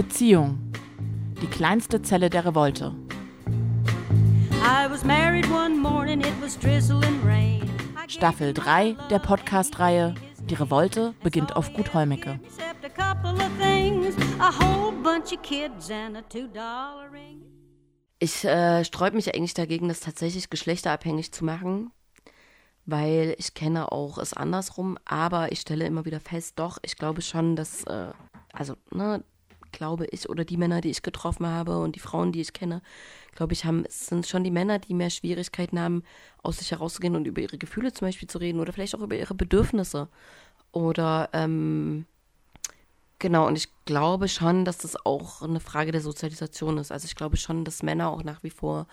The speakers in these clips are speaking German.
Beziehung. Die kleinste Zelle der Revolte. Staffel 3 der Podcast-Reihe Die Revolte beginnt auf Gut Holmecke. Ich äh, sträube mich eigentlich dagegen, das tatsächlich geschlechterabhängig zu machen, weil ich kenne auch es andersrum, aber ich stelle immer wieder fest, doch, ich glaube schon, dass, äh, also, ne, glaube ich, oder die Männer, die ich getroffen habe und die Frauen, die ich kenne, glaube ich, haben, sind schon die Männer, die mehr Schwierigkeiten haben, aus sich herauszugehen und über ihre Gefühle zum Beispiel zu reden oder vielleicht auch über ihre Bedürfnisse. Oder ähm, Genau, und ich glaube schon, dass das auch eine Frage der Sozialisation ist. Also ich glaube schon, dass Männer auch nach wie vor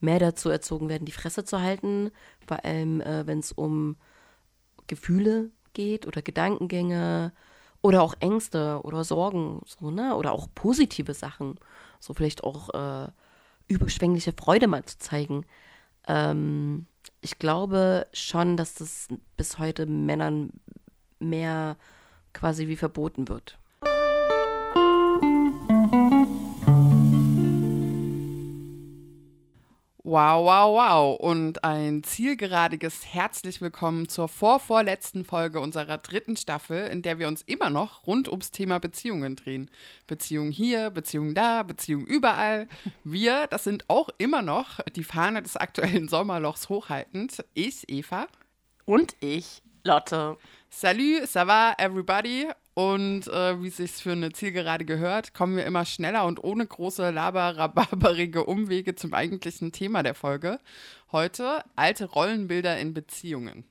mehr dazu erzogen werden, die Fresse zu halten, vor allem äh, wenn es um Gefühle geht oder Gedankengänge oder auch Ängste oder Sorgen, so, ne? Oder auch positive Sachen. So vielleicht auch äh, überschwängliche Freude mal zu zeigen. Ähm, ich glaube schon, dass das bis heute Männern mehr quasi wie verboten wird. Wow, wow, wow. Und ein zielgeradiges Herzlich willkommen zur vorvorletzten Folge unserer dritten Staffel, in der wir uns immer noch rund ums Thema Beziehungen drehen. Beziehung hier, Beziehung da, Beziehung überall. Wir, das sind auch immer noch die Fahne des aktuellen Sommerlochs hochhaltend. Ich, Eva. Und ich, Lotte. Salut, ça va, everybody? Und äh, wie es sich für eine Zielgerade gehört, kommen wir immer schneller und ohne große laber-rabarberige Umwege zum eigentlichen Thema der Folge. Heute alte Rollenbilder in Beziehungen.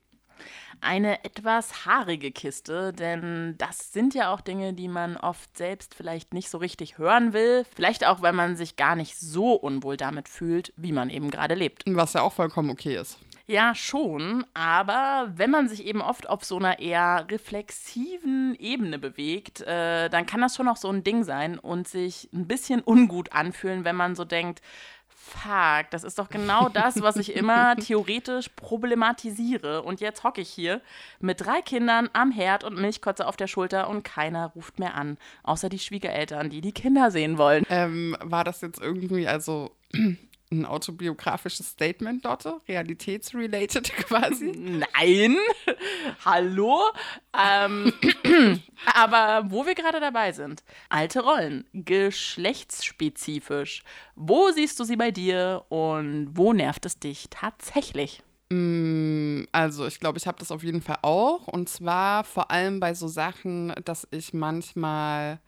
Eine etwas haarige Kiste, denn das sind ja auch Dinge, die man oft selbst vielleicht nicht so richtig hören will. Vielleicht auch, weil man sich gar nicht so unwohl damit fühlt, wie man eben gerade lebt. Was ja auch vollkommen okay ist. Ja, schon, aber wenn man sich eben oft auf so einer eher reflexiven Ebene bewegt, äh, dann kann das schon auch so ein Ding sein und sich ein bisschen ungut anfühlen, wenn man so denkt, fuck, das ist doch genau das, was ich immer theoretisch problematisiere. Und jetzt hocke ich hier mit drei Kindern am Herd und Milchkotze auf der Schulter und keiner ruft mehr an, außer die Schwiegereltern, die die Kinder sehen wollen. Ähm, war das jetzt irgendwie, also ein autobiografisches Statement, Dotte? Realitätsrelated quasi? Nein. Hallo? Ähm, aber wo wir gerade dabei sind, alte Rollen, geschlechtsspezifisch. Wo siehst du sie bei dir und wo nervt es dich tatsächlich? Mm, also, ich glaube, ich habe das auf jeden Fall auch. Und zwar vor allem bei so Sachen, dass ich manchmal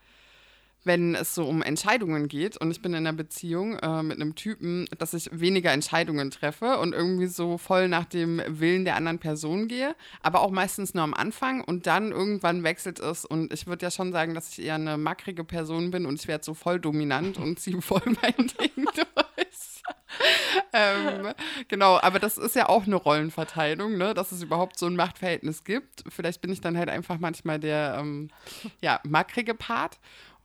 wenn es so um Entscheidungen geht und ich bin in einer Beziehung äh, mit einem Typen, dass ich weniger Entscheidungen treffe und irgendwie so voll nach dem Willen der anderen Person gehe, aber auch meistens nur am Anfang und dann irgendwann wechselt es und ich würde ja schon sagen, dass ich eher eine mackrige Person bin und ich werde so voll dominant und ziehe voll mein Ding durch. ähm, genau, aber das ist ja auch eine Rollenverteilung, ne? dass es überhaupt so ein Machtverhältnis gibt. Vielleicht bin ich dann halt einfach manchmal der ähm, ja, mackrige Part.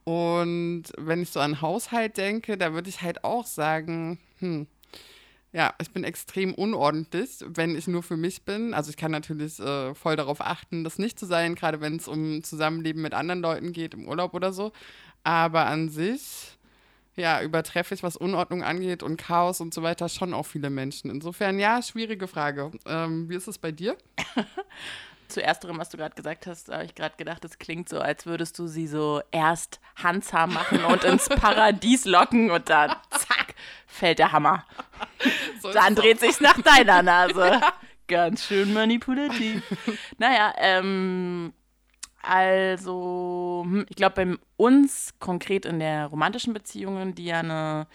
Und wenn ich so an Haushalt denke, da würde ich halt auch sagen, hm, ja, ich bin extrem unordentlich, wenn ich nur für mich bin. Also ich kann natürlich äh, voll darauf achten, das nicht zu sein, gerade wenn es um Zusammenleben mit anderen Leuten geht, im Urlaub oder so. Aber an sich, ja, übertreffe ich, was Unordnung angeht und Chaos und so weiter, schon auch viele Menschen. Insofern, ja, schwierige Frage. Ähm, wie ist es bei dir? zu ersterem, was du gerade gesagt hast, habe ich gerade gedacht, es klingt so, als würdest du sie so erst handsam machen und ins Paradies locken und dann zack, fällt der Hammer. So dann dreht sich's nach deiner Nase. Ganz schön manipulativ. naja, ähm, also, hm, ich glaube, bei uns konkret in der romantischen Beziehung, die ja eine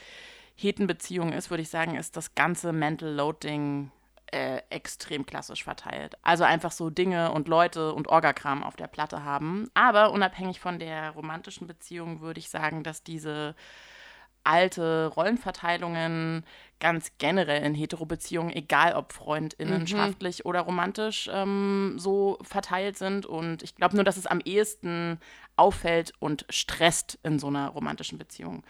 Hetenbeziehung ist, würde ich sagen, ist das ganze Mental Loading äh, extrem klassisch verteilt. Also einfach so Dinge und Leute und Orgakram auf der Platte haben. Aber unabhängig von der romantischen Beziehung würde ich sagen, dass diese alte Rollenverteilungen ganz generell in Heterobeziehungen, egal ob freundinnenschaftlich mhm. oder romantisch, ähm, so verteilt sind. Und ich glaube nur, dass es am ehesten auffällt und stresst in so einer romantischen Beziehung.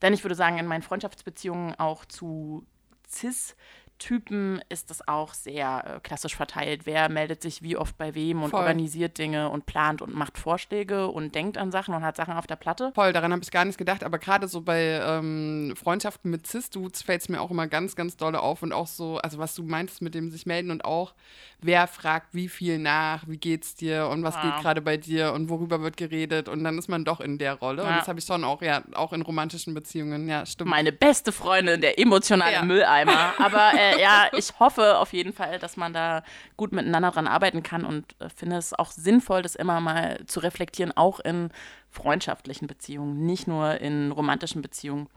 Denn ich würde sagen, in meinen Freundschaftsbeziehungen auch zu cis Typen ist das auch sehr äh, klassisch verteilt. Wer meldet sich wie oft bei wem und Voll. organisiert Dinge und plant und macht Vorschläge und denkt an Sachen und hat Sachen auf der Platte. Voll, daran habe ich gar nicht gedacht, aber gerade so bei ähm, Freundschaften mit Cis-Dudes fällt es mir auch immer ganz, ganz dolle auf und auch so, also was du meintest mit dem sich melden und auch, wer fragt wie viel nach, wie geht's dir und was Ja. geht gerade bei dir und worüber wird geredet und dann ist man doch in der Rolle und Ja. das habe ich schon auch, ja, auch in romantischen Beziehungen, ja, stimmt. Meine beste Freundin, der emotionale Ja. Mülleimer. Aber äh, ja, ich hoffe auf jeden Fall, dass man da gut miteinander dran arbeiten kann und äh, finde es auch sinnvoll, das immer mal zu reflektieren, auch in freundschaftlichen Beziehungen, nicht nur in romantischen Beziehungen.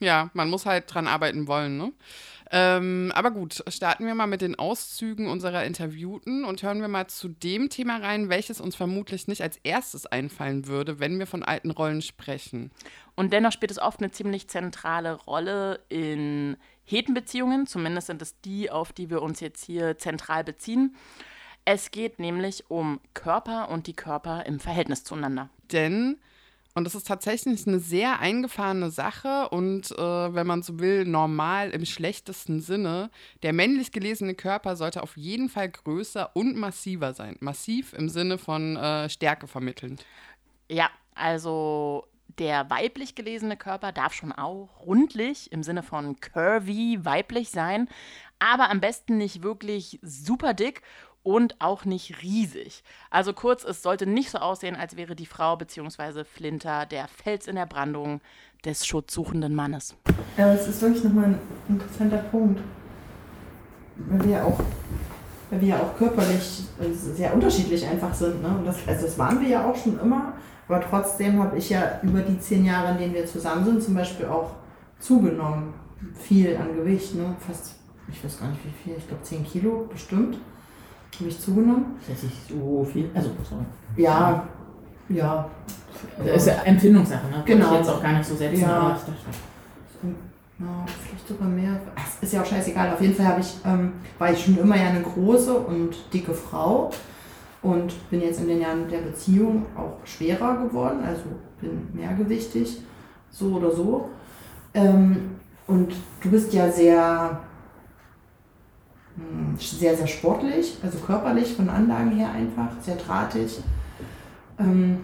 Ja, man muss halt dran arbeiten wollen, ne? Ähm, aber gut, starten wir mal mit den Auszügen unserer Interviewten und hören wir mal zu dem Thema rein, welches uns vermutlich nicht als erstes einfallen würde, wenn wir von alten Rollen sprechen. Und dennoch spielt es oft eine ziemlich zentrale Rolle in Hetenbeziehungen, zumindest sind es die, auf die wir uns jetzt hier zentral beziehen. Es geht nämlich um Körper und die Körper im Verhältnis zueinander. Denn, und das ist tatsächlich eine sehr eingefahrene Sache und äh, wenn man so will, normal im schlechtesten Sinne, der männlich gelesene Körper sollte auf jeden Fall größer und massiver sein. Massiv im Sinne von äh, Stärke vermittelnd. Ja, also der weiblich gelesene Körper darf schon auch rundlich im Sinne von curvy weiblich sein, aber am besten nicht wirklich super dick und auch nicht riesig. Also kurz, es sollte nicht so aussehen, als wäre die Frau bzw. Flinter der Fels in der Brandung des schutzsuchenden Mannes. Ja, das ist wirklich nochmal ein interessanter Punkt. Weil wir ja auch, weil wir ja auch körperlich äh, sehr unterschiedlich einfach sind. Ne? Das, also das waren wir ja auch schon immer. Aber trotzdem habe ich ja über die zehn Jahre, in denen wir zusammen sind, zum Beispiel auch zugenommen. Viel an Gewicht, ne? Fast, ich weiß gar nicht wie viel, ich glaube 10 Kilo bestimmt. Habe ich zugenommen. Das ist nicht so viel. Also, sorry. Ja, ja. Das ist ja Empfindungssache, ne? Genau. Ich jetzt auch gar nicht so setzen, Ja. aber ich dachte, Ja, vielleicht sogar mehr. Ach, ist ja auch scheißegal. Auf jeden Fall habe ich, ähm, war ich schon immer ja eine große und dicke Frau und bin jetzt in den Jahren der Beziehung auch schwerer geworden, also bin mehrgewichtig, so oder so. Ähm, und du bist ja sehr, hm, sehr, sehr sportlich, also körperlich von Anlagen her einfach, sehr drahtig. Ähm,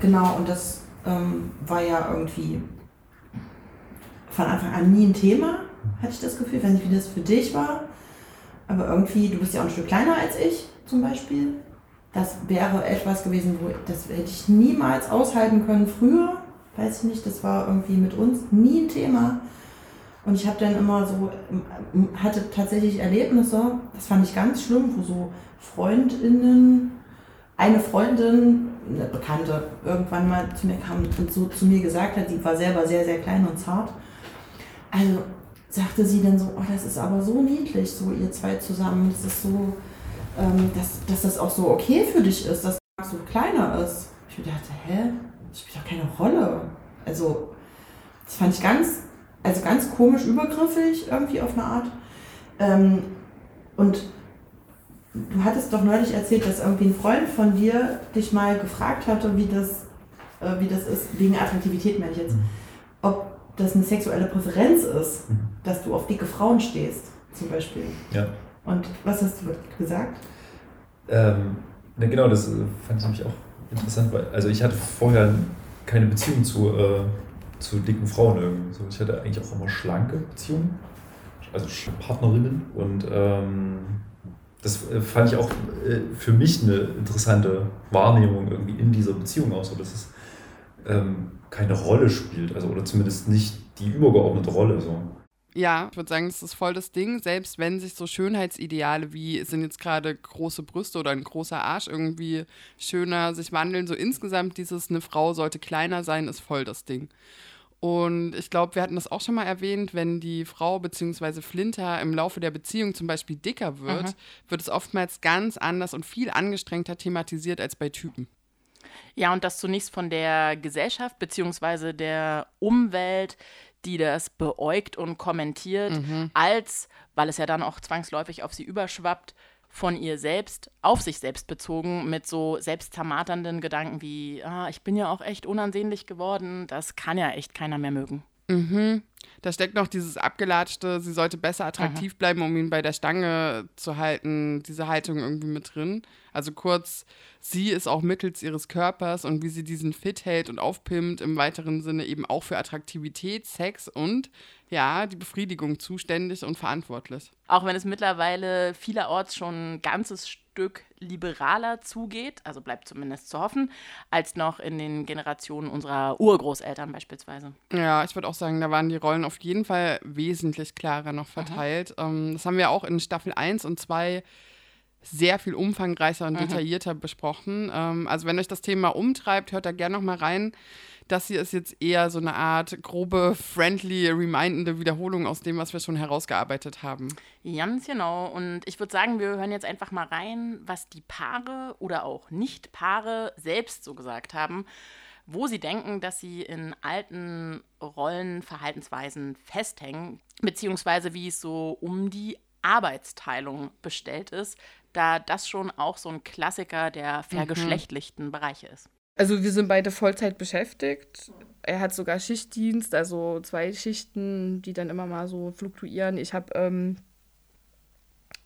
genau, und das ähm, war ja irgendwie von Anfang an nie ein Thema, hatte ich das Gefühl. Ich weiß nicht, wie das für dich war. Aber irgendwie, du bist ja auch ein Stück kleiner als ich zum Beispiel. Das wäre etwas gewesen, wo das hätte ich niemals aushalten können früher. Weiß ich nicht, das war irgendwie mit uns nie ein Thema. Und ich habe dann immer so, ähm, hatte tatsächlich Erlebnisse, das fand ich ganz schlimm, wo so Freundinnen, eine Freundin, eine Bekannte, irgendwann mal zu mir kam und so zu mir gesagt hat, die war selber sehr, sehr klein und zart. Also sagte sie dann so, oh, das ist aber so niedlich, so ihr zwei zusammen, das ist so, ähm, dass, dass das auch so okay für dich ist, dass so kleiner ist. Ich mir dachte, hä, das spielt doch keine Rolle. Also, das fand ich ganz, also ganz komisch übergriffig irgendwie auf eine Art. Ähm, und du hattest doch neulich erzählt, dass irgendwie ein Freund von dir dich mal gefragt hatte, wie das, äh, wie das ist, wegen Attraktivität meine ich jetzt, ob das eine sexuelle Präferenz ist, Mhm. dass du auf dicke Frauen stehst, zum Beispiel. Ja. Und was hast du gesagt? Ähm, ne, genau, das äh, fand ich nämlich auch interessant, weil also ich hatte vorher keine Beziehung zu, äh, zu dicken Frauen irgendwie. So, ich hatte eigentlich auch immer schlanke Beziehungen, also Partnerinnen und ähm, das äh, fand ich auch äh, für mich eine interessante Wahrnehmung irgendwie in dieser Beziehung auch so, dass es ähm, keine Rolle spielt, also oder zumindest nicht die übergeordnete Rolle so. Ja, ich würde sagen, das ist voll das Ding, selbst wenn sich so Schönheitsideale wie sind jetzt gerade große Brüste oder ein großer Arsch irgendwie schöner sich wandeln, so insgesamt dieses eine Frau sollte kleiner sein, ist voll das Ding. Und ich glaube, wir hatten das auch schon mal erwähnt, wenn die Frau bzw. Flinter im Laufe der Beziehung zum Beispiel dicker wird, Mhm. wird es oftmals ganz anders und viel angestrengter thematisiert als bei Typen. Ja, und das zunächst von der Gesellschaft bzw. der Umwelt, die das beäugt und kommentiert, als, weil es ja dann auch zwangsläufig auf sie überschwappt, von ihr selbst, auf sich selbst bezogen, mit so selbstzermarternden Gedanken wie, ah, ich bin ja auch echt unansehnlich geworden, das kann ja echt keiner mehr mögen. Mhm. Da steckt noch dieses abgelatschte, sie sollte besser attraktiv bleiben, um ihn bei der Stange zu halten, diese Haltung irgendwie mit drin. Also kurz, sie ist auch mittels ihres Körpers und wie sie diesen fit hält und aufpimmt, im weiteren Sinne eben auch für Attraktivität, Sex und ja, die Befriedigung zuständig und verantwortlich. Auch wenn es mittlerweile vielerorts schon ein ganzes Stück liberaler zugeht, also bleibt zumindest zu hoffen, als noch in den Generationen unserer Urgroßeltern beispielsweise. Ja, ich würde auch sagen, da waren die Rollen auf jeden Fall wesentlich klarer noch verteilt. Ähm, das haben wir auch in Staffel 1 und 2 sehr viel umfangreicher und detaillierter besprochen. Ähm, also wenn euch das Thema umtreibt, hört da gerne noch mal rein. Das hier ist jetzt eher so eine Art grobe, friendly, remindende Wiederholung aus dem, was wir schon herausgearbeitet haben. Ganz genau. Und ich würde sagen, wir hören jetzt einfach mal rein, was die Paare oder auch Nicht-Paare selbst so gesagt haben, wo sie denken, dass sie in alten Rollen, Verhaltensweisen festhängen, beziehungsweise wie es so um die Arbeitsteilung bestellt ist, da das schon auch so ein Klassiker der vergeschlechtlichten Bereiche ist. Also wir sind beide Vollzeit beschäftigt. Er hat sogar Schichtdienst, also zwei Schichten, die dann immer mal so fluktuieren. Ich habe ähm,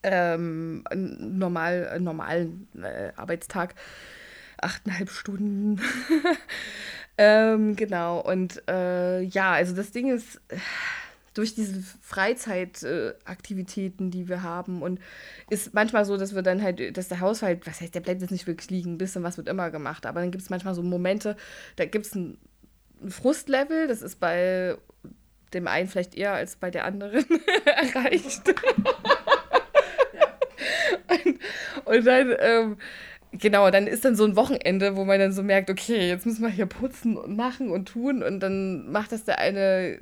ähm, einen normal, einen normalen äh, Arbeitstag, achteinhalb Stunden. ähm, genau, und äh, ja, also das Ding ist, durch diese Freizeitaktivitäten, die wir haben. Und ist manchmal so, dass wir dann halt, dass der Haushalt, was heißt, der bleibt jetzt nicht wirklich liegen, ein bisschen was wird immer gemacht, aber dann gibt es manchmal so Momente, da gibt es ein, ein Frustlevel, das ist bei dem einen vielleicht eher als bei der anderen erreicht. und, und dann, ähm, genau, dann ist dann so ein Wochenende, wo man dann so merkt, okay, jetzt müssen wir hier putzen und machen und tun und dann macht das der eine,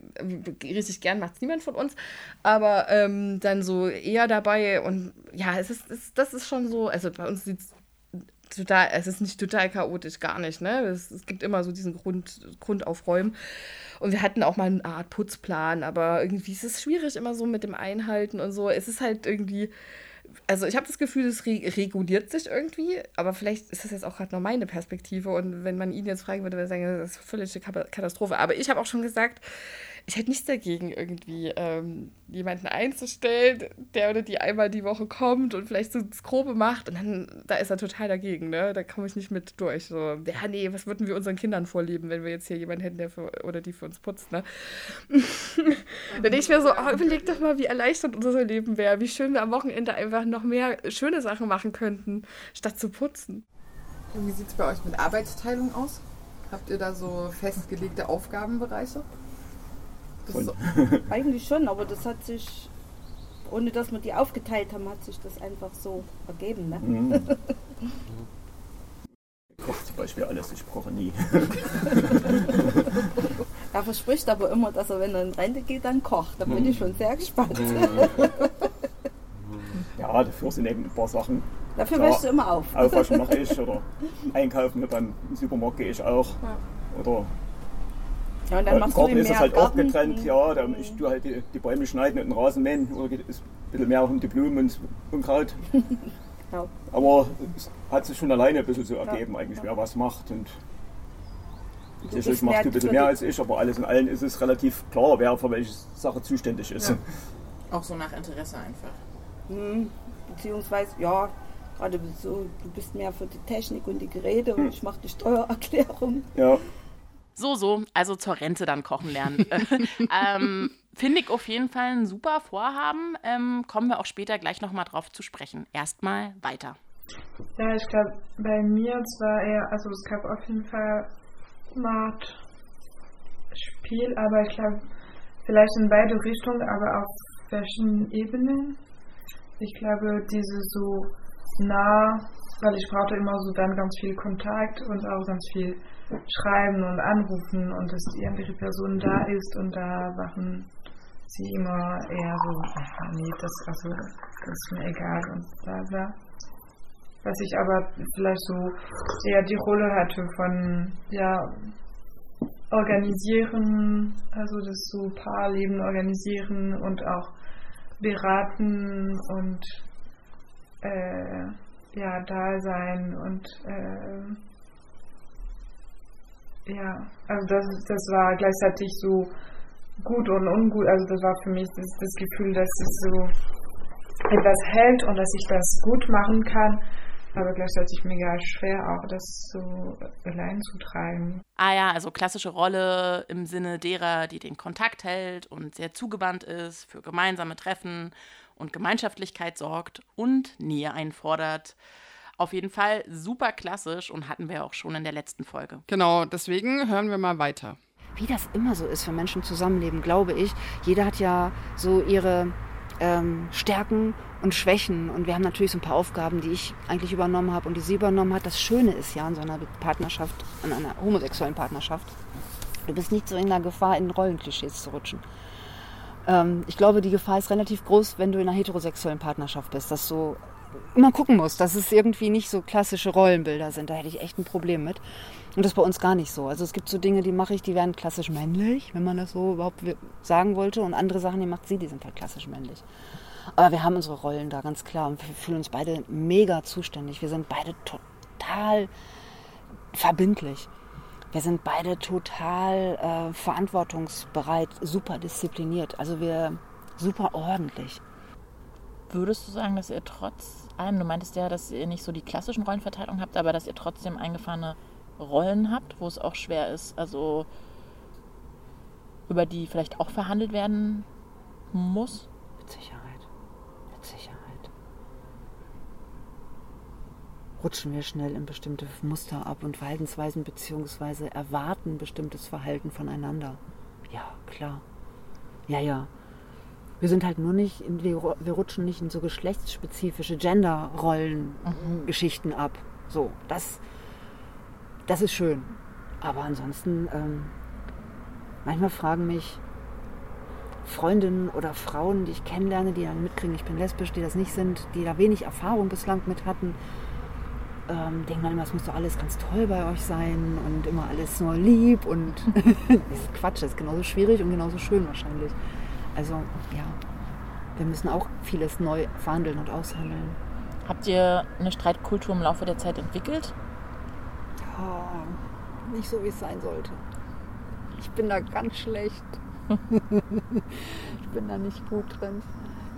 richtig gern macht es niemand von uns, aber ähm, dann so eher dabei und ja, es ist, es, das ist schon so, also bei uns sieht es total, es ist nicht total chaotisch, gar nicht, ne? Es, es gibt immer so diesen Grund, Grundaufräumen. Und wir hatten auch mal eine Art Putzplan, aber irgendwie ist es schwierig immer so mit dem Einhalten und so. Es ist halt irgendwie, also ich habe das Gefühl, es re reguliert sich irgendwie, aber vielleicht ist das jetzt auch gerade nur meine Perspektive und wenn man ihn jetzt fragen würde, würde er sagen, das ist eine Katastrophe. Aber ich habe auch schon gesagt, ich hätte nichts dagegen, irgendwie ähm, jemanden einzustellen, der oder die einmal die Woche kommt und vielleicht so das Grobe macht und dann, da ist er total dagegen, ne? Da komme ich nicht mit durch. So, ja, nee, was würden wir unseren Kindern vorleben, wenn wir jetzt hier jemanden hätten, der für, oder die für uns putzt, ne? dann denke ich mir so, oh, überleg doch mal, wie erleichtert unser Leben wäre, wie schön wir am Wochenende einfach noch mehr schöne Sachen machen könnten, statt zu putzen. Und wie sieht es bei euch mit Arbeitsteilung aus? Habt ihr da so festgelegte Aufgabenbereiche? So, Eigentlich schon, aber das hat sich, ohne dass wir die aufgeteilt haben, hat sich das einfach so ergeben. Ne? Mhm. Ich koche zum Beispiel alles, ich koche nie. Er verspricht aber immer, dass er, wenn er in Rente geht, dann kocht. Da bin ich schon sehr gespannt. Ja, dafür sind eben ein paar Sachen. Dafür Klar. wäschst du immer auf. Aufwaschen mache ich oder einkaufen beim Supermarkt gehe ich auch. Oder Ja, und dann im machst du Garten ihm ist mehr es halt auch Garten. getrennt. Ja, da ich tue halt die, die Bäume schneiden und den Rasen mähen. Oder geht es ein bisschen mehr um die Blumen und das Unkraut. Ja. Aber es hat sich schon alleine ein bisschen so ergeben, eigentlich, wer was macht. Und Du sicherlich machst du ein bisschen mehr als ich, aber alles in allem ist es relativ klar, wer für welche Sache zuständig ist. Ja. Auch so nach Interesse einfach. Hm, beziehungsweise, ja, gerade so, du bist mehr für die Technik und die Geräte und ich mache die Steuererklärung. Ja. So, so, also zur Rente dann kochen lernen. ähm, Finde ich auf jeden Fall ein super Vorhaben. Ähm, kommen wir auch später gleich nochmal drauf zu sprechen. Erstmal weiter. Ja, ich glaube, bei mir es war eher, also es gab auf jeden Fall eine Art Spiel, aber ich glaube, vielleicht in beide Richtungen, aber auf verschiedenen Ebenen. Ich glaube, diese so nah, weil ich brauchte immer so dann ganz viel Kontakt und auch ganz viel Schreiben und Anrufen und dass die andere Person da ist und da waren sie immer eher so, "Ah, nee, das, also, das ist mir egal und bla bla. Was ich aber vielleicht so eher die Rolle hatte von ja organisieren, also das so Paarleben organisieren und auch beraten und äh, ja da sein und äh, ja, also das, das war gleichzeitig so gut und ungut. Also das war für mich das, das Gefühl, dass es so etwas hält und dass ich das gut machen kann, aber gleichzeitig mega schwer auch das so allein zu treiben. Ah ja, also klassische Rolle im Sinne derer, die den Kontakt hält und sehr zugewandt ist, für gemeinsame Treffen und Gemeinschaftlichkeit sorgt und Nähe einfordert. Auf jeden Fall super klassisch und hatten wir auch schon in der letzten Folge. Genau, deswegen hören wir mal weiter. Wie das immer so ist, wenn Menschen zusammenleben, glaube ich. Jeder hat ja so ihre ähm, Stärken und Schwächen. Und wir haben natürlich so ein paar Aufgaben, die ich eigentlich übernommen habe und die sie übernommen hat. Das Schöne ist ja an so einer Partnerschaft, an einer homosexuellen Partnerschaft, du bist nicht so in der Gefahr, in Rollenklischees zu rutschen. Ähm, ich glaube, die Gefahr ist relativ groß, wenn du in einer heterosexuellen Partnerschaft bist, dass du immer gucken musst, dass es irgendwie nicht so klassische Rollenbilder sind. Da hätte ich echt ein Problem mit. Und das ist bei uns gar nicht so. Also es gibt so Dinge, die mache ich, die werden klassisch männlich, wenn man das so überhaupt sagen wollte. Und andere Sachen, die macht sie, die sind halt klassisch männlich. Aber wir haben unsere Rollen da ganz klar und wir fühlen uns beide mega zuständig. Wir sind beide total verbindlich. Wir sind beide total äh, verantwortungsbereit, super diszipliniert. Also wir super ordentlich. Würdest du sagen, dass ihr trotz allem, du meintest ja, dass ihr nicht so die klassischen Rollenverteilungen habt, aber dass ihr trotzdem eingefahrene Rollen habt, wo es auch schwer ist, also über die vielleicht auch verhandelt werden muss? Mit Sicherheit. Mit Sicherheit. Rutschen wir schnell in bestimmte Muster ab und Verhaltensweisen beziehungsweise erwarten bestimmtes Verhalten voneinander. Ja, klar. Ja, ja. Wir sind halt nur nicht, in, wir, wir rutschen nicht in so geschlechtsspezifische Gender-Rollen-Geschichten ab. So, das, das ist schön. Aber ansonsten, ähm, manchmal fragen mich Freundinnen oder Frauen, die ich kennenlerne, die dann mitkriegen, ich bin lesbisch, die das nicht sind, die da wenig Erfahrung bislang mit hatten, ähm, denken dann immer, es muss doch alles ganz toll bei euch sein und immer alles nur lieb und das ist Quatsch, das ist genauso schwierig und genauso schön wahrscheinlich. Also ja, wir müssen auch vieles neu verhandeln und aushandeln. Habt ihr eine Streitkultur im Laufe der Zeit entwickelt? Oh, nicht so, wie es sein sollte. Ich bin da ganz schlecht. ich bin da nicht gut drin.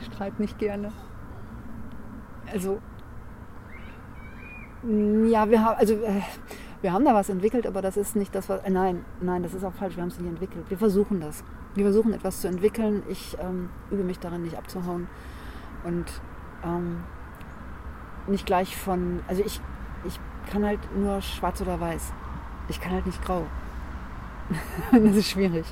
Ich streite nicht gerne. Also, ja, wir haben, also, äh, wir haben da was entwickelt, aber das ist nicht das, was. Äh, nein, nein, das ist auch falsch. Wir haben es nicht entwickelt. Wir versuchen das. Wir versuchen etwas zu entwickeln. Ich ähm, übe mich darin, nicht abzuhauen. Und ähm, nicht gleich von. Also, ich kann halt nur schwarz oder weiß. Ich kann halt nicht grau. das ist schwierig.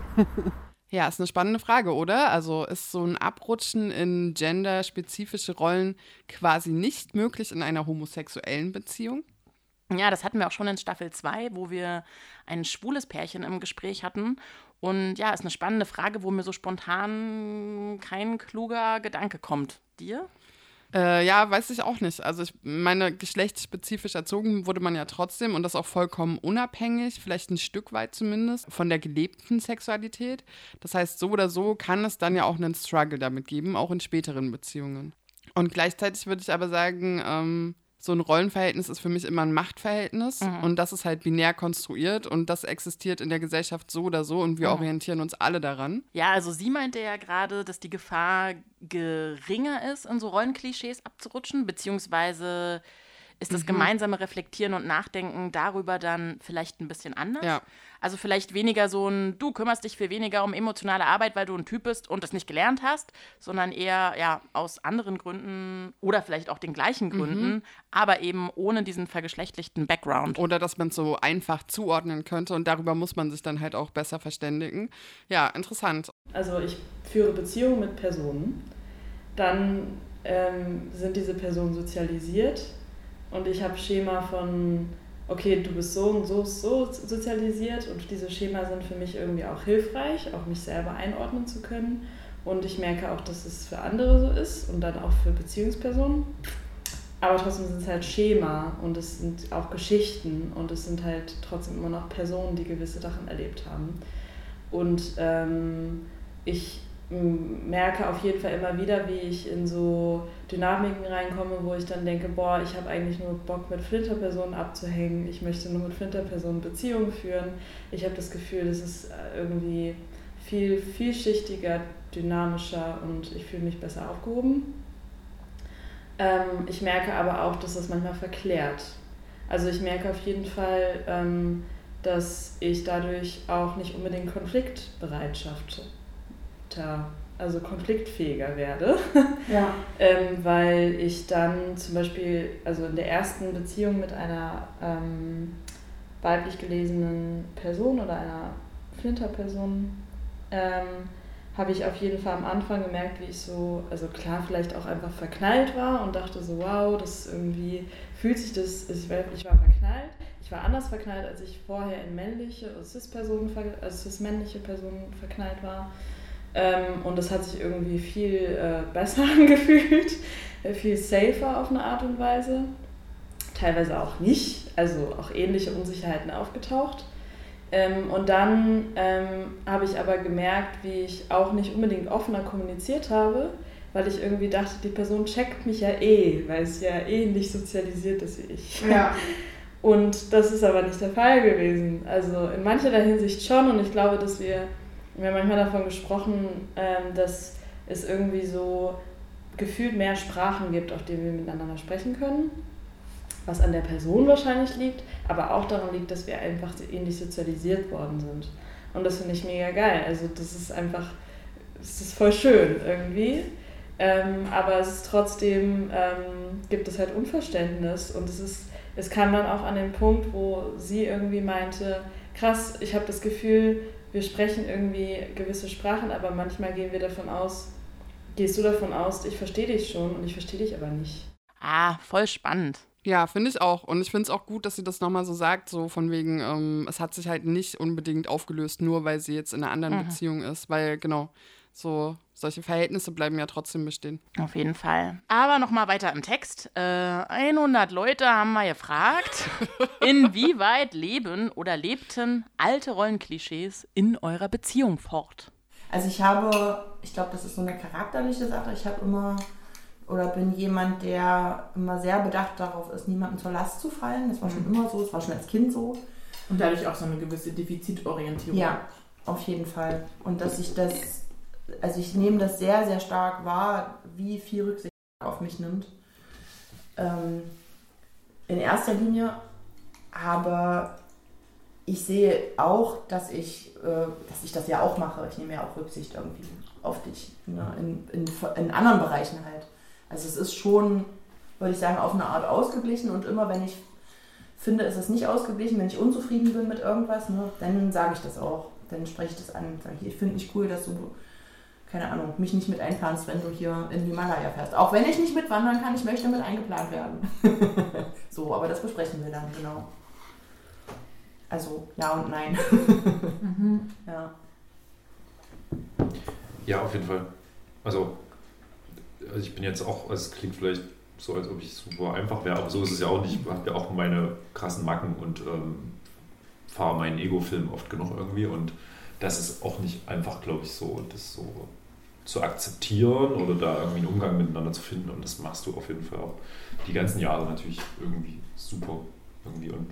Ja, ist eine spannende Frage, oder? Also ist so ein Abrutschen in genderspezifische Rollen quasi nicht möglich in einer homosexuellen Beziehung? Ja, das hatten wir auch schon in Staffel 2, wo wir ein schwules Pärchen im Gespräch hatten. Und ja, ist eine spannende Frage, wo mir so spontan kein kluger Gedanke kommt. Dir? Äh, ja, weiß ich auch nicht. Also ich meine, geschlechtsspezifisch erzogen wurde man ja trotzdem und das auch vollkommen unabhängig, vielleicht ein Stück weit zumindest, von der gelebten Sexualität. Das heißt, so oder so kann es dann ja auch einen Struggle damit geben, auch in späteren Beziehungen. Und gleichzeitig würde ich aber sagen, ähm, so ein Rollenverhältnis ist für mich immer ein Machtverhältnis mhm. und das ist halt binär konstruiert und das existiert in der Gesellschaft so oder so und wir mhm. orientieren uns alle daran. Ja, also sie meinte ja gerade, dass die Gefahr geringer ist, in so Rollenklischees abzurutschen, beziehungsweise ist das mhm. gemeinsame Reflektieren und Nachdenken darüber dann vielleicht ein bisschen anders. Ja. Also vielleicht weniger so ein, du kümmerst dich viel weniger um emotionale Arbeit, weil du ein Typ bist und das nicht gelernt hast, sondern eher ja aus anderen Gründen oder vielleicht auch den gleichen mhm. Gründen, mhm. aber eben ohne diesen vergeschlechtlichten Background. Oder dass man es so einfach zuordnen könnte und darüber muss man sich dann halt auch besser verständigen. Ja, interessant. Also ich führe Beziehungen mit Personen, dann ähm, sind diese Personen sozialisiert und ich habe Schema von, okay, du bist so und so, so sozialisiert und diese Schema sind für mich irgendwie auch hilfreich, auch mich selber einordnen zu können. Und ich merke auch, dass es für andere so ist und dann auch für Beziehungspersonen. Aber trotzdem sind es halt Schema und es sind auch Geschichten und es sind halt trotzdem immer noch Personen, die gewisse Sachen erlebt haben. Und ähm, ich merke auf jeden Fall immer wieder, wie ich in so Dynamiken reinkomme, wo ich dann denke, boah, ich habe eigentlich nur Bock mit Flinterpersonen abzuhängen, ich möchte nur mit Flinterpersonen Beziehungen führen. Ich habe das Gefühl, das ist äh, irgendwie viel vielschichtiger, dynamischer und ich fühle mich besser aufgehoben. Ähm, ich merke aber auch, dass das manchmal verklärt. Also ich merke auf jeden Fall, ähm, dass ich dadurch auch nicht unbedingt Konfliktbereitschaft, also konfliktfähiger werde. Ja. ähm, weil ich dann zum Beispiel, also in der ersten Beziehung mit einer ähm, weiblich gelesenen Person oder einer Flinterperson, ähm, habe ich auf jeden Fall am Anfang gemerkt, wie ich so, also klar, vielleicht auch einfach verknallt war und dachte so, wow, das irgendwie fühlt sich das, ich war, ich war verknallt. Ich war anders verknallt, als ich vorher in männliche, also also cis-männliche Personen verknallt war. Ähm, und das hat sich irgendwie viel äh, besser angefühlt, äh, viel safer auf eine Art und Weise. Teilweise auch nicht, also auch ähnliche Unsicherheiten aufgetaucht. Ähm, und dann ähm, habe ich aber gemerkt, wie ich auch nicht unbedingt offener kommuniziert habe, weil ich irgendwie dachte, die Person checkt mich ja eh, weil es ja ähnlich sozialisiert ist wie ich. Ja. Und das ist aber nicht der Fall gewesen. Also in mancherlei Hinsicht schon und ich glaube, dass wir, wir haben manchmal davon gesprochen, ähm, dass es irgendwie so gefühlt mehr Sprachen gibt, auf denen wir miteinander sprechen können was an der Person wahrscheinlich liegt, aber auch daran liegt, dass wir einfach ähnlich sozialisiert worden sind. Und das finde ich mega geil. Also das ist einfach, es ist voll schön irgendwie. Ähm, aber es ist trotzdem, ähm, gibt es halt Unverständnis und es ist, es kam dann auch an den Punkt, wo sie irgendwie meinte, krass, ich habe das Gefühl, wir sprechen irgendwie gewisse Sprachen, aber manchmal gehen wir davon aus, gehst du davon aus, ich verstehe dich schon und ich verstehe dich aber nicht. Ah, voll spannend. Ja, finde ich auch. Und ich finde es auch gut, dass sie das nochmal so sagt, so von wegen, ähm, es hat sich halt nicht unbedingt aufgelöst, nur weil sie jetzt in einer anderen mhm. Beziehung ist. Weil, genau, so solche Verhältnisse bleiben ja trotzdem bestehen. Auf jeden Fall. Aber nochmal weiter im Text. Äh, 100 Leute haben mal gefragt, inwieweit leben oder lebten alte Rollenklischees in eurer Beziehung fort? Also ich habe, ich glaube, das ist so eine charakterliche Sache. Ich habe immer oder bin jemand, der immer sehr bedacht darauf ist, niemandem zur Last zu fallen. Das war schon mhm. immer so, das war schon als Kind so. Und dadurch auch so eine gewisse Defizitorientierung. Ja, auf jeden Fall. Und dass ich das, also ich nehme das sehr, sehr stark wahr, wie viel Rücksicht auf mich nimmt. Ähm, in erster Linie, aber ich sehe auch, dass ich, äh, dass ich das ja auch mache. Ich nehme ja auch Rücksicht irgendwie auf dich. Ne? In, in, in anderen Bereichen halt. Also es ist schon, würde ich sagen, auf eine Art ausgeglichen und immer wenn ich finde, ist es nicht ausgeglichen, wenn ich unzufrieden bin mit irgendwas, ne, dann sage ich das auch. Dann spreche ich das an. Sage ich, ich finde nicht cool, dass du, keine Ahnung, mich nicht mit einplanst, wenn du hier in die Himalaya fährst. Auch wenn ich nicht mitwandern kann, ich möchte mit eingeplant werden. so, aber das besprechen wir dann, genau. Also ja und nein. mhm. Ja. Ja, auf jeden Fall. Also also ich bin jetzt auch, also es klingt vielleicht so, als ob ich super einfach wäre, aber so ist es ja auch nicht. Ich habe ja auch meine krassen Macken und ähm, fahre meinen Ego-Film oft genug irgendwie und das ist auch nicht einfach, glaube ich, so, das so zu akzeptieren oder da irgendwie einen Umgang miteinander zu finden und das machst du auf jeden Fall auch die ganzen Jahre natürlich irgendwie super irgendwie und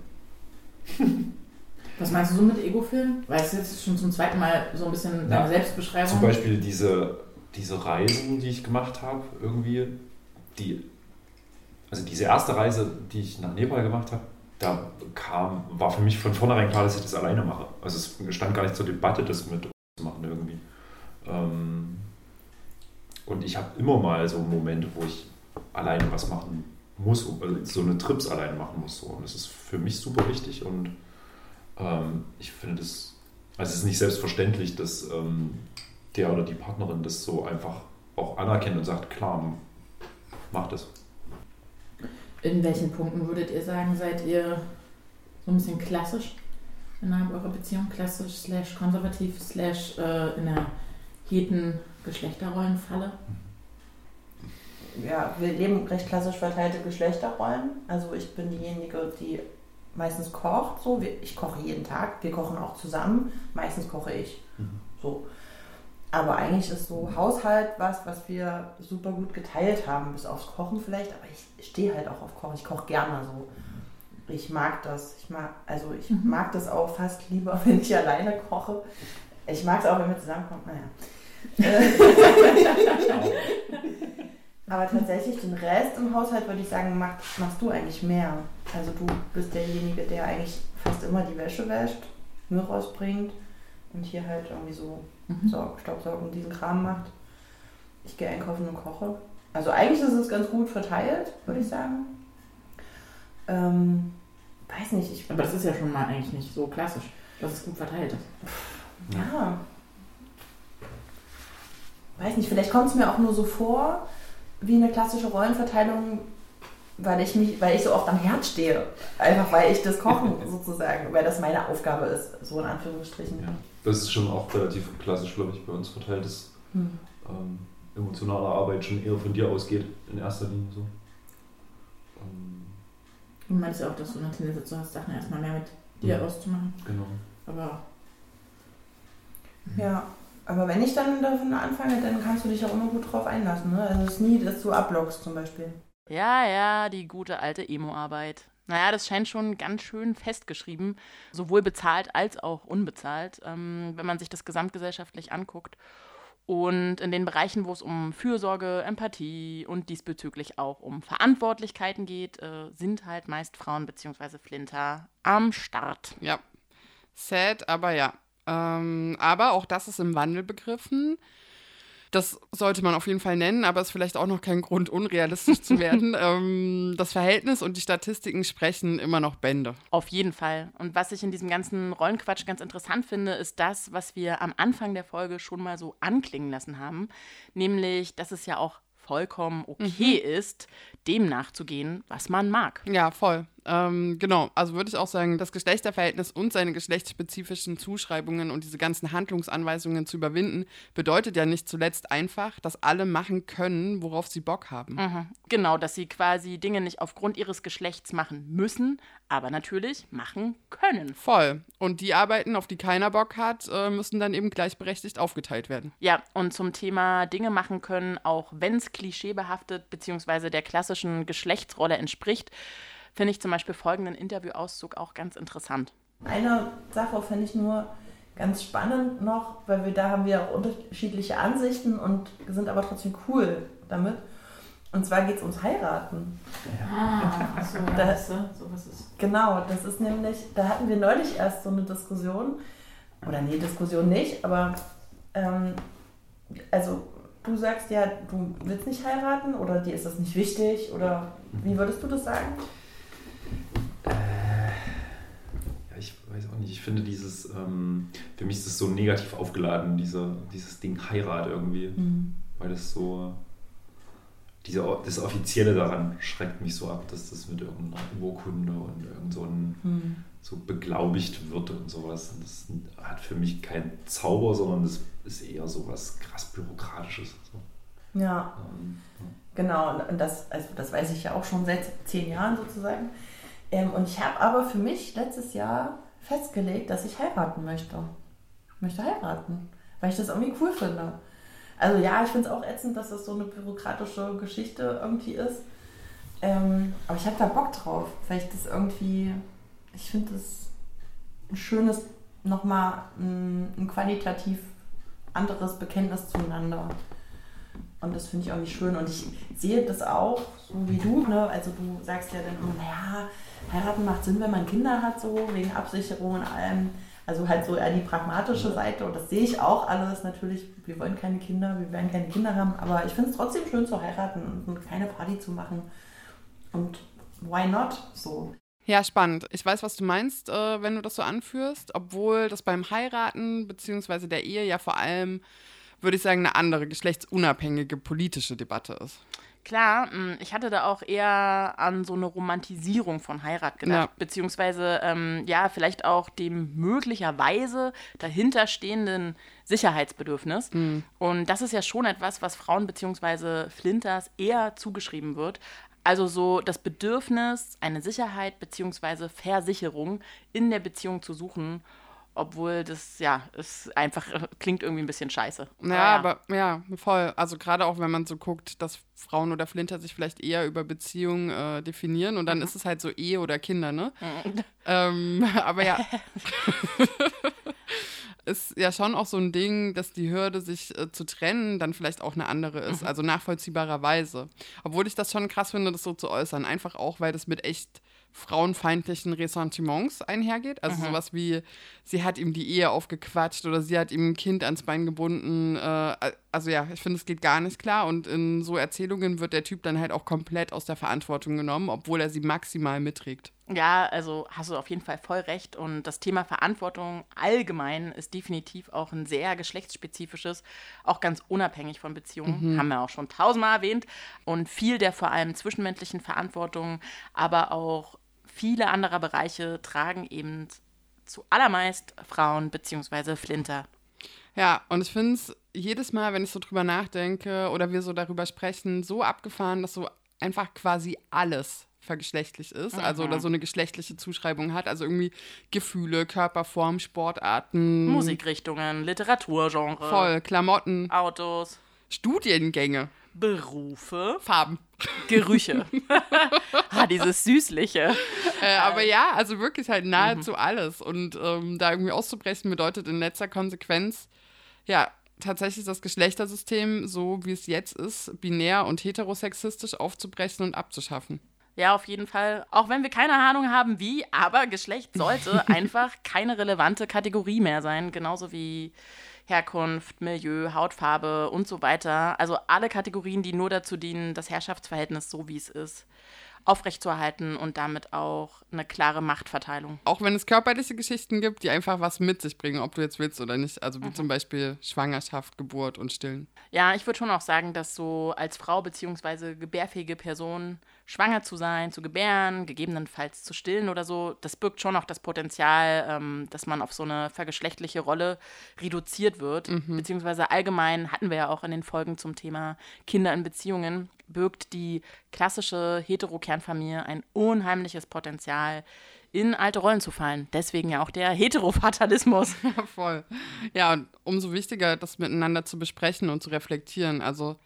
Was meinst du so mit Ego-Film? Weil es jetzt schon zum zweiten Mal so ein bisschen deine Selbstbeschreibung. Zum Beispiel diese diese Reisen, die ich gemacht habe, irgendwie, die, also diese erste Reise, die ich nach Nepal gemacht habe, da kam, war für mich von vornherein klar, dass ich das alleine mache. Also es stand gar nicht zur Debatte, das mit zu machen irgendwie. Ähm, und ich habe immer mal so Momente, wo ich alleine was machen muss, also so eine Trips alleine machen muss. So. Und das ist für mich super wichtig und ähm, ich finde das, also es ist nicht selbstverständlich, dass ähm, der oder die Partnerin das so einfach auch anerkennt und sagt, klar, mach das. In welchen Punkten würdet ihr sagen, seid ihr so ein bisschen klassisch innerhalb eurer Beziehung? Klassisch slash konservativ slash äh, in der heten Geschlechterrollenfalle? Ja, wir leben recht klassisch verteilte Geschlechterrollen. Also ich bin diejenige, die meistens kocht. So, ich koche jeden Tag. Wir kochen auch zusammen. Meistens koche ich. Mhm. So. Aber eigentlich ist so Haushalt was, was wir super gut geteilt haben, bis aufs Kochen vielleicht. Aber ich stehe halt auch auf Kochen. Ich koche gerne so. Ich mag das. Ich mag, also ich mhm. mag das auch fast lieber, wenn ich alleine koche. Ich mag es auch, wenn wir zusammenkommen. Naja. Aber tatsächlich den Rest im Haushalt würde ich sagen, mach, machst du eigentlich mehr. Also du bist derjenige, der eigentlich fast immer die Wäsche wäscht, Müll rausbringt und hier halt irgendwie so Mhm. Saug- Staubsaugen und diesen Kram macht. Ich gehe einkaufen und koche. Also eigentlich ist es ganz gut verteilt, würde ich sagen. Ähm, weiß nicht, ich. Aber das ist ja schon mal eigentlich nicht so klassisch, dass es gut verteilt ist. Ja. Weiß nicht, vielleicht kommt es mir auch nur so vor, wie eine klassische Rollenverteilung, weil ich mich, weil ich so oft am Herd stehe. Einfach weil ich das Kochen sozusagen, weil das meine Aufgabe ist, so in Anführungsstrichen. Das ist schon auch relativ klassisch, glaube ich, bei uns verteilt, dass Hm. ähm, emotionale Arbeit schon eher von dir ausgeht, in erster Linie so. Ähm, Du meinst ja auch, dass du eine Tendenz dazu hast, Sachen erstmal mehr mit dir Ja. auszumachen. genau. Aber Ja, aber wenn ich dann davon anfange, dann kannst du dich auch immer gut drauf einlassen. Ne? Also es ist nie, dass du ablockst zum Beispiel. Ja, ja, die gute alte Emo-Arbeit. Naja, das scheint schon ganz schön festgeschrieben, sowohl bezahlt als auch unbezahlt, ähm, wenn man sich das gesamtgesellschaftlich anguckt. Und in den Bereichen, wo es um Fürsorge, Empathie und diesbezüglich auch um Verantwortlichkeiten geht, äh, sind halt meist Frauen bzw. Flinter am Start. Ja. Sad, aber ja. Ähm, aber auch das ist im Wandel begriffen. Das sollte man auf jeden Fall nennen, aber ist vielleicht auch noch kein Grund, unrealistisch zu werden. ähm, das Verhältnis und die Statistiken sprechen immer noch Bände. Auf jeden Fall. Und was ich in diesem ganzen Rollenquatsch ganz interessant finde, ist das, was wir am Anfang der Folge schon mal so anklingen lassen haben. Nämlich, dass es ja auch vollkommen okay ist, dem nachzugehen, was man mag. Ja, voll. Ähm, genau, also würde ich auch sagen, das Geschlechterverhältnis und seine geschlechtsspezifischen Zuschreibungen und diese ganzen Handlungsanweisungen zu überwinden, bedeutet ja nicht zuletzt einfach, dass alle machen können, worauf sie Bock haben. Mhm. Genau, dass sie quasi Dinge nicht aufgrund ihres Geschlechts machen müssen, aber natürlich machen können. Voll. Und die Arbeiten, auf die keiner Bock hat, äh, müssen dann eben gleichberechtigt aufgeteilt werden. Ja, und zum Thema Dinge machen können, auch wenn es klischeebehaftet bzw. der klassischen Geschlechtsrolle entspricht, finde ich zum Beispiel folgenden Interviewauszug auch ganz interessant. Eine Sache finde ich nur ganz spannend noch, weil wir da haben wir auch unterschiedliche Ansichten und sind aber trotzdem cool damit. Und zwar geht es ums Heiraten. Ah, so, Da- weißt du, sowas ist. Genau, das ist nämlich, da hatten wir neulich erst so eine Diskussion, oder nee, Diskussion nicht, aber ähm, also du sagst ja, du willst nicht heiraten oder dir ist das nicht wichtig oder wie würdest du das sagen? Ja, ich weiß auch nicht. Ich finde dieses, ähm, für mich ist das so negativ aufgeladen, diese, dieses Ding Heirat irgendwie. Mhm. Weil das so, diese, das Offizielle daran schreckt mich so ab, dass das mit irgendeiner Urkunde und irgend so, ein, Hm. so beglaubigt wird und sowas. Und das hat für mich keinen Zauber, sondern das ist eher so was krass Bürokratisches. So. Ja, Ähm, genau. Und- Und das, also das weiß ich ja auch schon seit zehn Jahren sozusagen. Ähm, und ich habe aber für mich letztes Jahr festgelegt, dass ich heiraten möchte. Ich möchte heiraten, weil ich das irgendwie cool finde. Also ja, ich finde es auch ätzend, dass das so eine bürokratische Geschichte irgendwie ist. Ähm, aber ich habe da Bock drauf, weil ich das irgendwie, ich finde das ein schönes, nochmal ein, ein qualitativ anderes Bekenntnis zueinander. Und das finde ich irgendwie schön. Und ich sehe das auch, so wie du, ne? Also du sagst ja dann immer, naja, heiraten macht Sinn, wenn man Kinder hat, so wegen Absicherung und allem. Also halt so eher die pragmatische Seite. Und das sehe ich auch alles natürlich. Wir wollen keine Kinder, wir werden keine Kinder haben. Aber ich finde es trotzdem schön zu heiraten und eine kleine Party zu machen. Und why not? So. Ja, spannend. Ich weiß, was du meinst, äh, wenn du das so anführst, obwohl das beim Heiraten bzw. der Ehe ja vor allem, würde ich sagen, eine andere geschlechtsunabhängige politische Debatte ist. Klar, mh, ich hatte da auch eher an so eine Romantisierung von Heirat gedacht, Ja. beziehungsweise ähm, ja, vielleicht auch dem möglicherweise dahinterstehenden Sicherheitsbedürfnis. Und das ist ja schon etwas, was Frauen beziehungsweise Flinters eher zugeschrieben wird. Also so das Bedürfnis, eine Sicherheit beziehungsweise Versicherung in der Beziehung zu suchen, obwohl das ja, es einfach äh, klingt irgendwie ein bisschen scheiße. Ja, aber ja, voll. Also gerade auch, wenn man so guckt, dass Frauen oder Flinter sich vielleicht eher über Beziehungen äh, definieren und dann ist es halt so Ehe oder Kinder, ne? Mhm. ähm, aber ja. ist ja schon auch so ein Ding, dass die Hürde, sich äh, zu trennen, dann vielleicht auch eine andere ist. Mhm. Also nachvollziehbarerweise. Obwohl ich das schon krass finde, das so zu äußern. Einfach auch, weil das mit echt frauenfeindlichen Ressentiments einhergeht. Also Mhm. sowas wie, sie hat ihm die Ehe aufgequatscht oder sie hat ihm ein Kind ans Bein gebunden. Äh, also ja, ich finde, es geht gar nicht klar. Und in so Erzählungen wird der Typ dann halt auch komplett aus der Verantwortung genommen, obwohl er sie maximal mitträgt. Ja, also hast du auf jeden Fall voll recht. Und das Thema Verantwortung allgemein ist definitiv auch ein sehr geschlechtsspezifisches, auch ganz unabhängig von Beziehungen. Mhm. Haben wir auch schon tausendmal erwähnt. Und viel der vor allem zwischenmenschlichen Verantwortung, aber auch viele andere Bereiche tragen eben zuallermeist Frauen bzw. Flinter. Ja, und ich finde es jedes Mal, wenn ich so drüber nachdenke oder wir so darüber sprechen, so abgefahren, dass so einfach quasi alles vergeschlechtlich ist, also Mhm. oder so eine geschlechtliche Zuschreibung hat, also irgendwie Gefühle, Körperform, Sportarten, Musikrichtungen, Literaturgenre. voll, Klamotten, Autos, Studiengänge, Berufe, Farben. Gerüche. ah, dieses Süßliche. Äh, aber ja, also wirklich halt nahezu alles. Und ähm, da irgendwie auszubrechen bedeutet in letzter Konsequenz, ja, tatsächlich das Geschlechtersystem, so wie es jetzt ist, binär und heterosexistisch aufzubrechen und abzuschaffen. Ja, auf jeden Fall. Auch wenn wir keine Ahnung haben, wie, aber Geschlecht sollte einfach keine relevante Kategorie mehr sein. Genauso wie Herkunft, Milieu, Hautfarbe und so weiter. Also alle Kategorien, die nur dazu dienen, das Herrschaftsverhältnis so wie es ist, aufrechtzuerhalten und damit auch eine klare Machtverteilung. Auch wenn es körperliche Geschichten gibt, die einfach was mit sich bringen, ob du jetzt willst oder nicht. Also wie Mhm. zum Beispiel Schwangerschaft, Geburt und Stillen. Ja, ich würde schon auch sagen, dass so als Frau bzw. gebärfähige Person schwanger zu sein, zu gebären, gegebenenfalls zu stillen oder so, das birgt schon auch das Potenzial, ähm, dass man auf so eine vergeschlechtliche Rolle reduziert wird. Mhm. Beziehungsweise allgemein hatten wir ja auch in den Folgen zum Thema Kinder in Beziehungen, birgt die klassische Heterokernfamilie ein unheimliches Potenzial, in alte Rollen zu fallen. Deswegen ja auch der Heterofatalismus. Ja, voll. Ja, und umso wichtiger, das miteinander zu besprechen und zu reflektieren. Also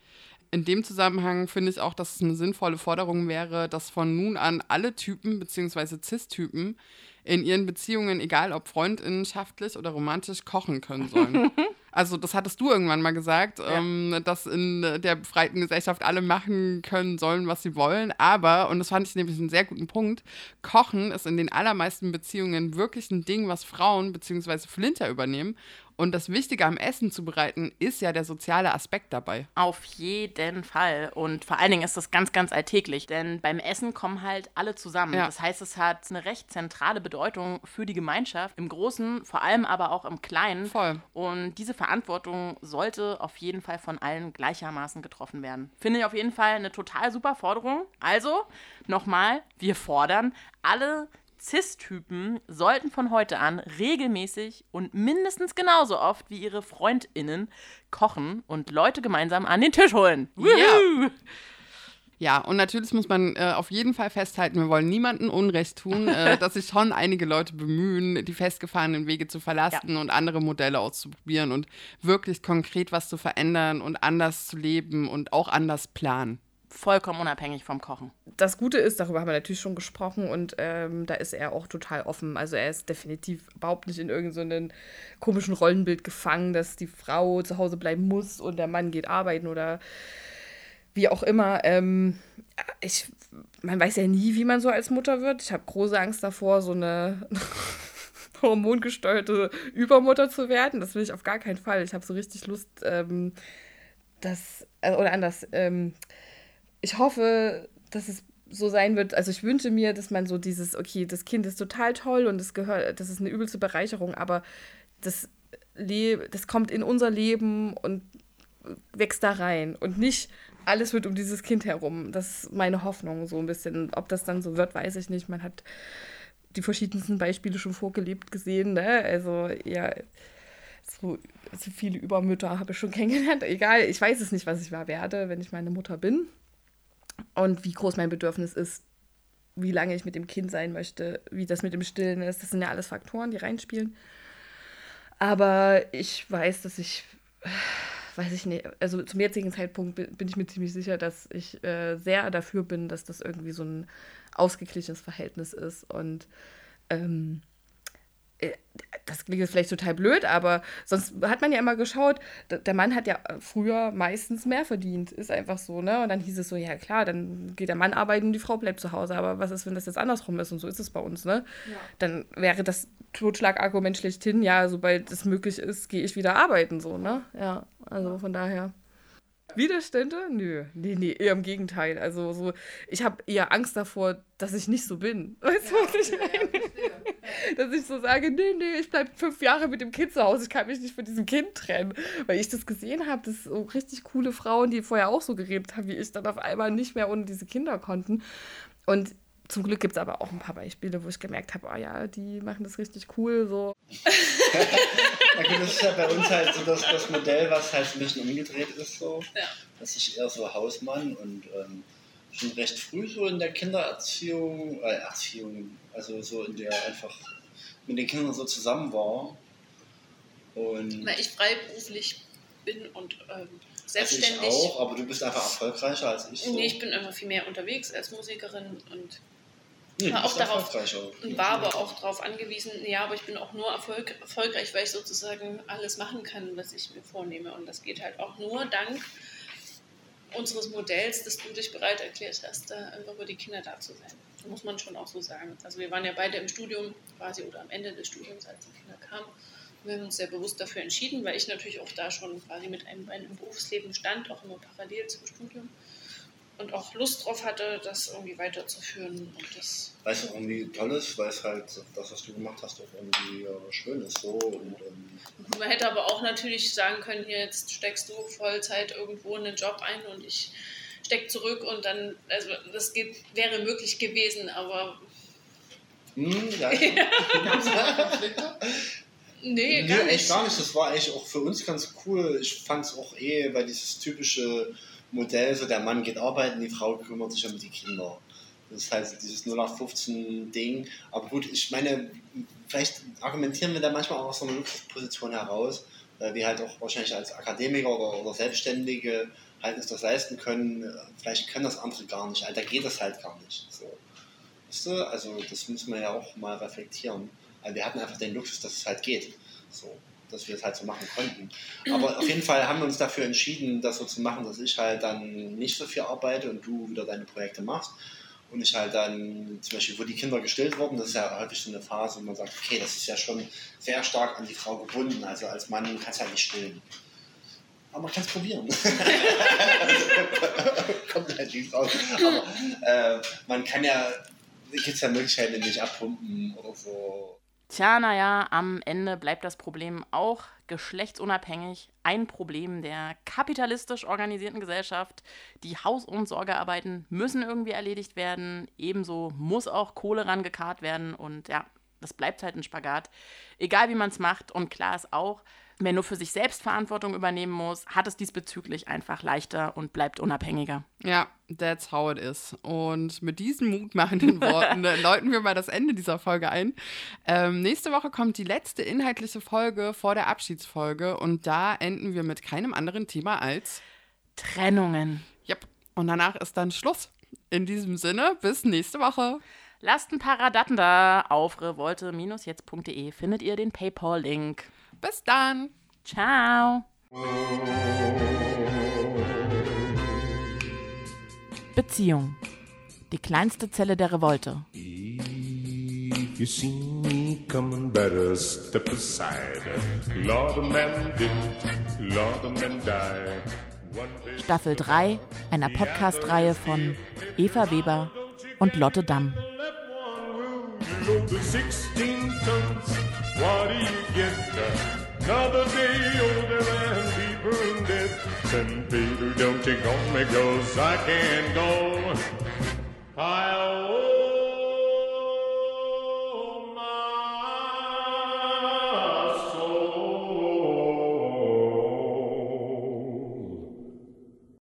in dem Zusammenhang finde ich auch, dass es eine sinnvolle Forderung wäre, dass von nun an alle Typen bzw. Cis-Typen in ihren Beziehungen, egal ob freundinnenschaftlich oder romantisch, kochen können sollen. Also das hattest du irgendwann mal gesagt, ähm, dass in der befreiten Gesellschaft alle machen können sollen, was sie wollen. Aber, und das fand ich nämlich einen sehr guten Punkt, Kochen ist in den allermeisten Beziehungen wirklich ein Ding, was Frauen bzw. Flinter übernehmen. Und das Wichtige am Essen zu bereiten, ist ja der soziale Aspekt dabei. Auf jeden Fall. Und vor allen Dingen ist das ganz, ganz alltäglich. Denn beim Essen kommen halt alle zusammen. Ja. Das heißt, es hat eine recht zentrale Bedeutung für die Gemeinschaft. Im Großen, vor allem aber auch im Kleinen. Voll. Und diese Verantwortung sollte auf jeden Fall von allen gleichermaßen getroffen werden. Finde ich auf jeden Fall eine total super Forderung. Also, nochmal, wir fordern, alle Cis-Typen sollten von heute an regelmäßig und mindestens genauso oft wie ihre FreundInnen kochen und Leute gemeinsam an den Tisch holen. Woohoo! Ja, und natürlich muss man äh, auf jeden Fall festhalten, wir wollen niemandem Unrecht tun, äh, dass sich schon einige Leute bemühen, die festgefahrenen Wege zu verlassen und andere Modelle auszuprobieren und wirklich konkret was zu verändern und anders zu leben und auch anders planen. Vollkommen unabhängig vom Kochen. Das Gute ist, darüber haben wir natürlich schon gesprochen und ähm, da ist er auch total offen. Also er ist definitiv überhaupt nicht in irgendeinem komischen Rollenbild gefangen, dass die Frau zu Hause bleiben muss und der Mann geht arbeiten oder wie auch immer. Ähm, ich, man weiß ja nie, wie man so als Mutter wird. Ich habe große Angst davor, so eine hormongesteuerte Übermutter zu werden. Das will ich auf gar keinen Fall. Ich habe so richtig Lust, ähm, dass, äh, oder anders, ähm, ich hoffe, dass es so sein wird. Also ich wünsche mir, dass man so dieses, okay, das Kind ist total toll und es gehört, das ist eine übelste Bereicherung, aber das, Le das kommt in unser Leben und wächst da rein und nicht alles wird um dieses Kind herum. Das ist meine Hoffnung so ein bisschen. Ob das dann so wird, weiß ich nicht. Man hat die verschiedensten Beispiele schon vorgelebt gesehen. Ne? Also ja, so, so viele Übermütter habe ich schon kennengelernt. Egal, ich weiß es nicht, was ich mal werde, wenn ich meine Mutter bin. Und wie groß mein Bedürfnis ist, wie lange ich mit dem Kind sein möchte, wie das mit dem Stillen ist. Das sind ja alles Faktoren, die reinspielen. Aber ich weiß, dass ich, weiß ich nicht, also zum jetzigen Zeitpunkt bin, ich mir ziemlich sicher, dass ich äh, sehr dafür bin, dass das irgendwie so ein ausgeglichenes Verhältnis ist. Und ähm, äh, das das klingt jetzt vielleicht total blöd, aber sonst hat man ja immer geschaut, der Mann hat ja früher meistens mehr verdient. Ist einfach so, ne? Und dann hieß es so, ja klar, dann geht der Mann arbeiten und die Frau bleibt zu Hause. Aber was ist, wenn das jetzt andersrum ist? Und so ist es bei uns, ne? Ja. Dann wäre das Totschlagargument schlechthin, ja, sobald es möglich ist, gehe ich wieder arbeiten, so, ne? Ja, also von daher. Widerstände? Nö, nee, nee, eher im Gegenteil. Also so, ich habe eher Angst davor, dass ich nicht so bin. Weißt du, was ich meine? Dass ich so sage, nee, nee, ich bleibe fünf Jahre mit dem Kind zu Hause, ich kann mich nicht von diesem Kind trennen. Weil ich das gesehen habe, dass so richtig coole Frauen, die vorher auch so geredet haben wie ich, dann auf einmal nicht mehr ohne diese Kinder konnten. Und zum Glück gibt es aber auch ein paar Beispiele, wo ich gemerkt habe, oh ja, die machen das richtig cool. So. ja, gut, das ist ja bei uns halt so das, das Modell, was halt ein bisschen umgedreht ist. So. Ja. Das ist eher so Hausmann und ähm, schon recht früh so in der Kindererziehung, äh, Erziehung, also so in der einfach mit den Kindern so zusammen war. Und Weil ich freiberuflich bin und ähm, selbstständig. Also ich auch, aber du bist einfach erfolgreicher als ich. So. Nee, ich bin immer viel mehr unterwegs als Musikerin und nee, war auch darauf und war aber auch darauf angewiesen, ja, aber ich bin auch nur erfolg, erfolgreich, weil ich sozusagen alles machen kann, was ich mir vornehme. Und das geht halt auch nur dank unseres Modells, dass du dich bereit erklärt hast, da einfach über die Kinder da zu sein. Muss man schon auch so sagen. Also wir waren ja beide im Studium quasi oder am Ende des Studiums, als die Kinder kamen. Wir haben uns sehr bewusst dafür entschieden, weil ich natürlich auch da schon quasi mit einem Bein im Berufsleben stand, auch immer parallel zum Studium und auch Lust drauf hatte, das irgendwie weiterzuführen. Und das weil es irgendwie toll ist, weil es halt das, was du gemacht hast, auch irgendwie äh, schön ist. So. Und, ähm Man hätte aber auch natürlich sagen können, hier jetzt steckst du Vollzeit irgendwo in den Job ein und ich stecke zurück und dann, also das geht, wäre möglich gewesen, aber... Hm, ja. Nee, nee, gar nicht. echt gar nicht. Das war eigentlich auch für uns ganz cool. Ich fand es auch eh, weil dieses typische Modell, so der Mann geht arbeiten, die Frau kümmert sich um die Kinder. Das ist halt dieses 0815-Ding. Aber gut, ich meine, vielleicht argumentieren wir da manchmal auch aus so einer Luxusposition heraus, weil wir halt auch wahrscheinlich als Akademiker oder, oder Selbstständige halt uns das leisten können. Vielleicht können das andere gar nicht. Da geht das halt gar nicht. So. Weißt du? Also das müssen wir ja auch mal reflektieren. Weil wir hatten einfach den Luxus, dass es halt geht. So, dass wir es halt so machen konnten. Aber auf jeden Fall haben wir uns dafür entschieden, das so zu machen, dass ich halt dann nicht so viel arbeite und du wieder deine Projekte machst. Und ich halt dann, zum Beispiel, wo die Kinder gestillt wurden, das ist ja häufig so eine Phase, wo man sagt, okay, das ist ja schon sehr stark an die Frau gebunden. Also als Mann kannst du halt nicht stillen. Aber man kann es probieren. Kommt halt nicht raus. Aber äh, man kann ja, gibt es ja Möglichkeiten, nicht abpumpen oder so. Tja, naja, am Ende bleibt das Problem auch geschlechtsunabhängig ein Problem der kapitalistisch organisierten Gesellschaft. Die Haus- und Sorgearbeiten müssen irgendwie erledigt werden. Ebenso muss auch Kohle rangekarrt werden. Und ja, das bleibt halt ein Spagat. Egal wie man es macht. Und klar ist auch, Wer nur für sich selbst Verantwortung übernehmen muss, hat es diesbezüglich einfach leichter und bleibt unabhängiger. Ja, that's how it is. Und mit diesen mutmachenden Worten läuten wir mal das Ende dieser Folge ein. Ähm, nächste Woche kommt die letzte inhaltliche Folge vor der Abschiedsfolge und da enden wir mit keinem anderen Thema als Trennungen. Yep. Und danach ist dann Schluss. In diesem Sinne, bis nächste Woche. Lasst ein paar Radatten da. Auf revolte-jetzt.de findet ihr den PayPal-Link. Bis dann. Ciao. Beziehung. Die kleinste Zelle der Revolte. If you see me coming, better step aside. Lord men did, Lord men die. Staffel 3 einer Podcast-Reihe von Eva Weber und Lotte Damm. What do you get? Another day older and deeper in debt. Then, baby, don't you go me, cause I can't go. I